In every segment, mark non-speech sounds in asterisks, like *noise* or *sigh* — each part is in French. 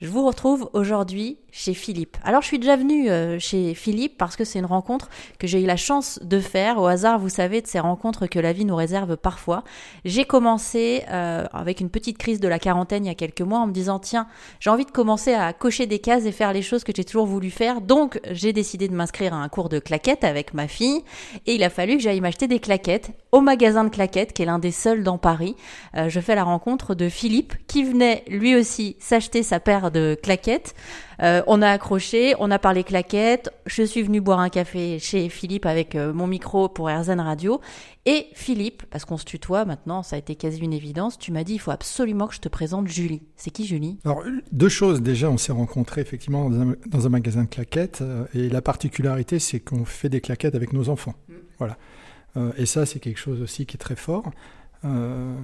Je vous retrouve aujourd'hui chez Philippe. Alors je suis déjà venue euh, chez Philippe parce que c'est une rencontre que j'ai eu la chance de faire au hasard, vous savez, de ces rencontres que la vie nous réserve parfois. J'ai commencé euh, avec une petite crise de la quarantaine il y a quelques mois en me disant tiens, j'ai envie de commencer à cocher des cases et faire les choses que j'ai toujours voulu faire. Donc j'ai décidé de m'inscrire à un cours de claquettes avec ma fille et il a fallu que j'aille m'acheter des claquettes au magasin de claquettes qui est l'un des seuls dans Paris. Euh, je fais la rencontre de Philippe qui venait lui aussi s'acheter sa paire de claquettes. Euh, on a accroché, on a parlé claquettes. Je suis venue boire un café chez Philippe avec euh, mon micro pour RZN Radio. Et Philippe, parce qu'on se tutoie maintenant, ça a été quasi une évidence, tu m'as dit il faut absolument que je te présente Julie. C'est qui Julie? Alors, deux choses. Déjà, on s'est rencontrés effectivement dans un, magasin de claquettes. Euh, et la particularité, c'est qu'on fait des claquettes avec nos enfants. Mm. Voilà. et ça, c'est quelque chose aussi qui est très fort. Euh,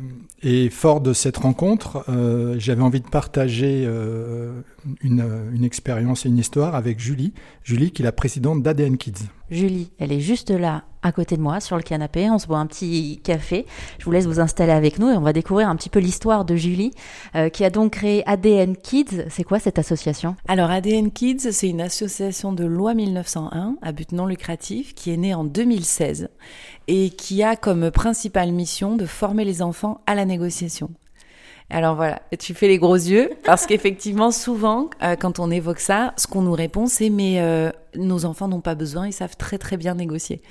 et fort de cette rencontre, euh, j'avais envie de partager euh, une, une, expérience et une histoire avec Julie. Julie, qui est la présidente d'ADN Kids. Julie, elle est juste là, à côté de moi, sur le canapé. On se boit un petit café. Je vous laisse vous installer avec nous et on va découvrir un petit peu l'histoire de Julie, euh, qui a donc créé ADN Kids. C'est quoi cette association? Alors, ADN Kids, c'est une association de loi 1901 à but non lucratif qui est née en 2016 et qui a comme principale mission de former les enfants à la négociation. Alors voilà, tu fais les gros yeux parce qu'effectivement, souvent, euh, quand on évoque ça, ce qu'on nous répond, c'est mais euh, nos enfants n'ont pas besoin, ils savent très très bien négocier.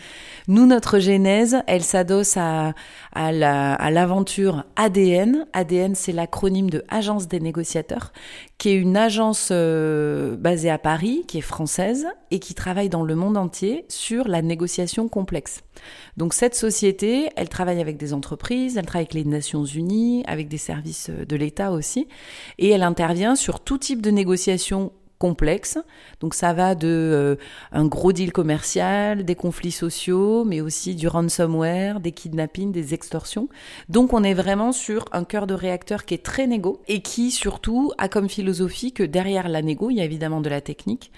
Nous, notre genèse, elle s'adosse à, l'aventure ADN. ADN, c'est l'acronyme de Agence des négociateurs, qui est une agence euh, basée à Paris, qui est française et qui travaille dans le monde entier sur la négociation complexe. Donc cette société, elle travaille avec des entreprises, elle travaille avec les Nations Unies, avec des services de l'État aussi, et elle intervient sur tout type de négociation Donc ça va de euh, un gros deal commercial, des conflits sociaux, mais aussi du ransomware, des kidnappings, des extorsions. Donc on est vraiment sur un cœur de réacteur qui est très négo et qui surtout a comme philosophie que derrière la négo, il y a évidemment de la technique,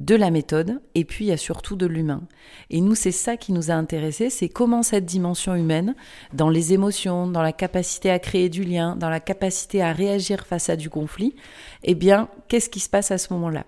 de la méthode et puis il y a surtout de l'humain. Et nous, c'est ça qui nous a intéressés, c'est comment cette dimension humaine, dans les émotions, dans la capacité à créer du lien, dans la capacité à réagir face à du conflit, eh bien, qu'est-ce qui se passe à ce moment-là?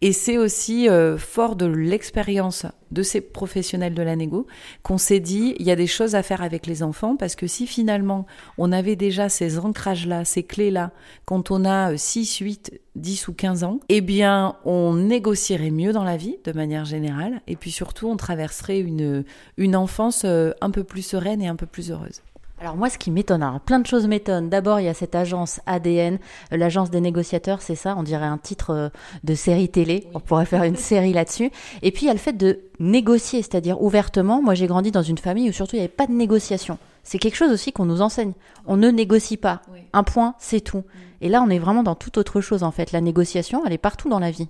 Et c'est aussi euh, fort de l'expérience de ces professionnels de la négo qu'on s'est dit, il y a des choses à faire avec les enfants, parce que si finalement on avait déjà ces ancrages-là, ces clés-là, quand on a 6, 8, 10 ou 15 ans, eh bien on négocierait mieux dans la vie, de manière générale, et puis surtout on traverserait une, une enfance euh, un peu plus sereine et un peu plus heureuse. Alors moi, ce qui m'étonne, plein de choses m'étonnent. D'abord, il y a cette agence ADN, l'agence des négociateurs, c'est ça, on dirait un titre euh, de série télé. On pourrait faire une *laughs* série là-dessus. Et puis il y a le fait de négocier, c'est-à-dire ouvertement. Moi, j'ai grandi dans une famille où surtout il n'y avait pas de négociation. C'est quelque chose aussi qu'on nous enseigne. On ne négocie pas. Un point, c'est tout. Mm. Et là, on est vraiment dans toute autre chose en fait. La négociation, elle est partout dans la vie.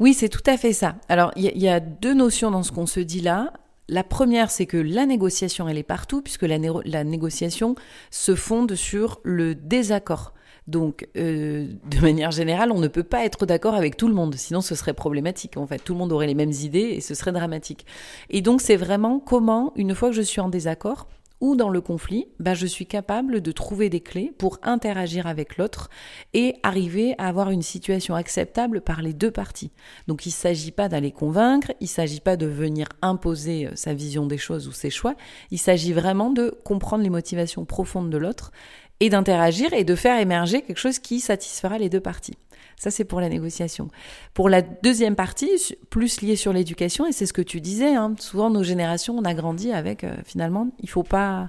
Oui, c'est tout à fait ça. Alors, il y, y, a deux notions dans ce qu'on se dit là. La première, c'est que la négociation, elle est partout, puisque la, négociation se fonde sur le désaccord. Donc, euh, de manière générale, on ne peut pas être d'accord avec tout le monde, sinon ce serait problématique. En fait, tout le monde aurait les mêmes idées et ce serait dramatique. Et donc, c'est vraiment comment, une fois que je suis en désaccord, ou dans le conflit, bah, je suis capable de trouver des clés pour interagir avec l'autre et arriver à avoir une situation acceptable par les deux parties. Donc il ne s'agit pas d'aller convaincre, il ne s'agit pas de venir imposer euh, sa vision des choses ou ses choix, il s'agit vraiment de comprendre les motivations profondes de l'autre et d'interagir et de faire émerger quelque chose qui satisfera les deux parties. Ça, c'est pour la négociation. Pour la deuxième partie, plus liée sur l'éducation, et c'est ce que tu disais, hein, souvent nos générations, on a grandi avec, euh, finalement, il faut pas...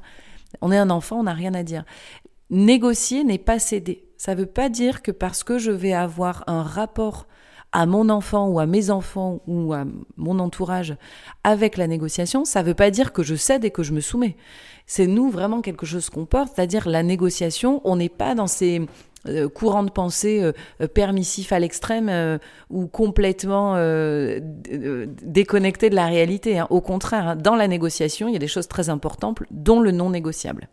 On est un enfant, on n'a rien à dire. Négocier n'est pas céder. Ça ne veut pas dire que parce que je vais avoir un rapport à mon enfant ou à mes enfants ou à mon entourage avec la négociation, ça ne veut pas dire que je cède et que je me soumets. C'est nous vraiment quelque chose qu'on porte, c'est-à-dire la négociation, on n'est pas dans ces euh, courant de pensée euh, euh, permissif à l'extrême ou complètement déconnecté de la réalité. Hein. Au contraire, hein, dans la négociation, il y a des choses très importantes, dont le non négociable.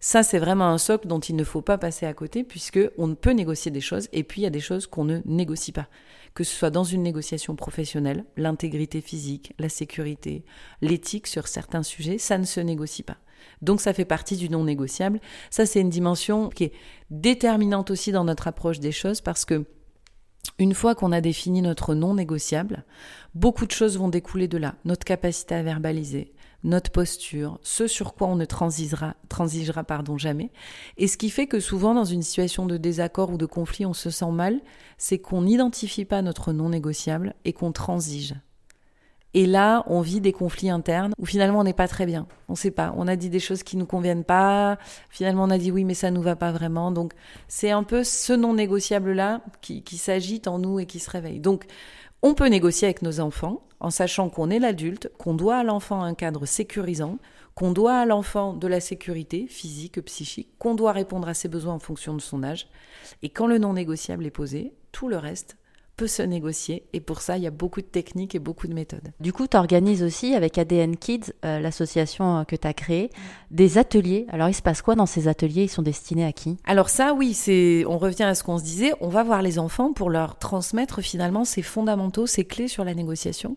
Ça, c'est vraiment un socle dont il ne faut pas passer à côté, puisque on peut négocier des choses, et puis il y a des choses qu'on ne négocie pas. Que ce soit dans une négociation professionnelle, l'intégrité physique, la sécurité, l'éthique sur certains sujets, ça ne se négocie pas. Donc ça fait partie du non négociable. Ça, c'est une dimension qui est déterminante aussi dans notre approche des choses parce que Une fois qu'on a défini notre non négociable, beaucoup de choses vont découler de là. Notre capacité à verbaliser, notre posture, ce sur quoi on ne transigera, transigera pardon, jamais. Et ce qui fait que souvent dans une situation de désaccord ou de conflit, on se sent mal, c'est qu'on n'identifie pas notre non négociable et qu'on transige. Et là, on vit des conflits internes où finalement on n'est pas très bien. On sait pas. On a dit des choses qui nous conviennent pas. Finalement, on a dit oui, mais ça nous va pas vraiment. Donc, c'est un peu ce non négociable là qui, qui s'agite en nous et qui se réveille. Donc, on peut négocier avec nos enfants en sachant qu'on est l'adulte, qu'on doit à l'enfant un cadre sécurisant, qu'on doit à l'enfant de la sécurité physique, psychique, qu'on doit répondre à ses besoins en fonction de son âge. Et quand le non négociable est posé, tout le reste peut se négocier et pour ça il y a beaucoup de techniques et beaucoup de méthodes. Du coup, tu organises aussi avec ADN Kids, euh, l'association euh, que tu as créée, des ateliers. Alors il se passe quoi dans ces ateliers? Ils sont destinés à qui? Alors ça oui, c'est on revient à ce qu'on se disait, on va voir les enfants pour leur transmettre finalement ces fondamentaux, ces clés sur la négociation.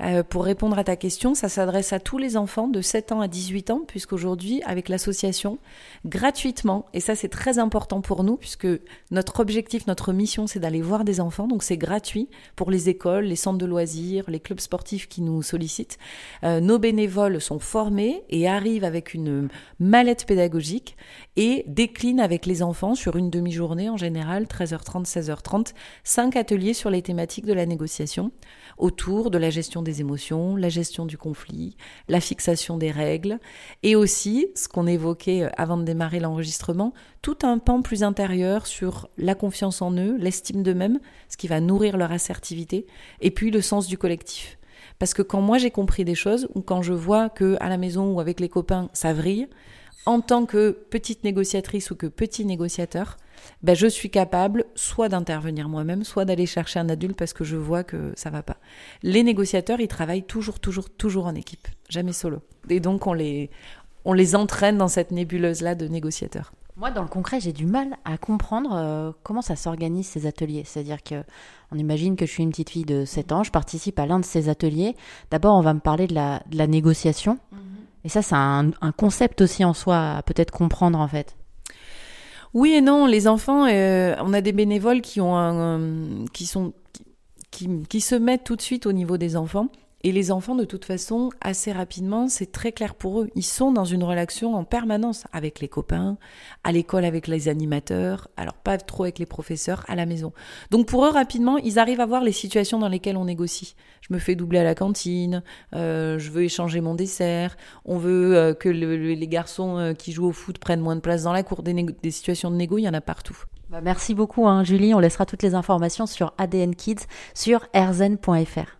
Euh, pour répondre à ta question, ça s'adresse à tous les enfants de 7 ans à 18 ans puisqu'aujourd'hui avec l'association gratuitement et ça c'est très important pour nous puisque notre objectif, notre mission c'est d'aller voir des enfants donc c'est gratuit pour les écoles, les centres de loisirs, les clubs sportifs qui nous sollicitent. Euh, nos bénévoles sont formés et arrivent avec une mallette pédagogique et déclinent avec les enfants sur une demi-journée en général, 13h30, 16h30, cinq ateliers sur les thématiques de la négociation autour de la gestion des émotions, la gestion du conflit, la fixation des règles et aussi ce qu'on évoquait euh, avant de démarrer l'enregistrement, tout un pan plus intérieur sur la confiance en eux, l'estime d'eux-mêmes, ce qui va nourrir leur assertivité, et puis le sens du collectif. Parce que quand moi j'ai compris des choses, ou quand je vois que à la maison ou avec les copains ça vrille, en tant que petite négociatrice ou que petit négociateur, ben je suis capable soit d'intervenir moi-même, soit d'aller chercher un adulte parce que je vois que ça va pas. Les négociateurs, ils travaillent toujours, toujours, toujours en équipe, jamais solo. Et donc on les, on les entraîne dans cette nébuleuse-là de négociateurs. Moi, dans le concret, j'ai du mal à comprendre euh, comment ça s'organise ces ateliers. C'est-à-dire que on imagine que je suis une petite fille de 7 ans, je participe à l'un de ces ateliers. D'abord, on va me parler de la, de la négociation. Mhm. Et ça, c'est un, un, concept aussi en soi à peut-être comprendre en fait. Oui et non, les enfants, euh, on a des bénévoles qui ont un, qui sont qui, qui se mettent tout de suite au niveau des enfants et les enfants, de toute façon, assez rapidement, c'est très clair pour eux. Ils sont dans une relation en permanence avec les copains, à l'école avec les animateurs, alors pas trop avec les professeurs, à la maison. Donc pour eux, rapidement, ils arrivent à voir les situations dans lesquelles on négocie. Je me fais doubler à la cantine, euh, je veux échanger mon dessert, on veut euh, que les garçons euh, qui jouent au foot prennent moins de place dans la cour. Des, situations de négo, il y en a partout. Bah, merci beaucoup, hein, Julie. On laissera toutes les informations sur ADN Kids sur erzen.fr.